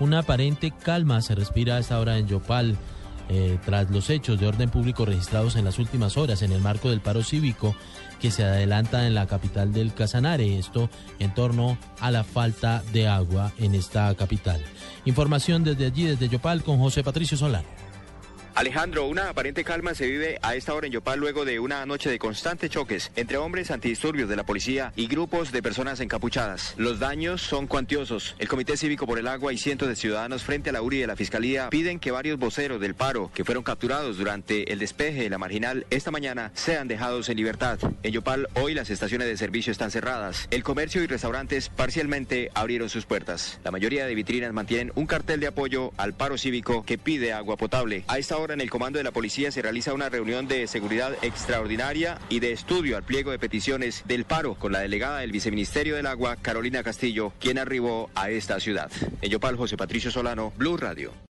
Una aparente calma se respira a esta hora en Yopal. eh, tras los hechos de orden público registrados en las últimas horas en el marco del paro cívico que se adelanta en la capital del Casanare, esto en torno a la falta de agua en esta capital. Información desde allí, desde Yopal, con José Patricio Solano. Alejandro, una aparente calma se vive a esta hora en Yopal luego de una noche de constantes choques entre hombres antidisturbios de la policía y grupos de personas encapuchadas. Los daños son cuantiosos. El Comité Cívico por el Agua y cientos de ciudadanos frente a la URI de la Fiscalía piden que varios voceros del paro que fueron capturados durante el despeje de la marginal esta mañana sean dejados en libertad. En Yopal hoy las estaciones de servicio están cerradas. El comercio y restaurantes parcialmente abrieron sus puertas. La mayoría de vitrinas mantienen un cartel de apoyo al paro cívico que pide agua potable. A esta en el comando de la policía se realiza una reunión de seguridad extraordinaria y de estudio al pliego de peticiones del paro con la delegada del Viceministerio del Agua, Carolina Castillo, quien arribó a esta ciudad. En José Patricio Solano, Blue Radio.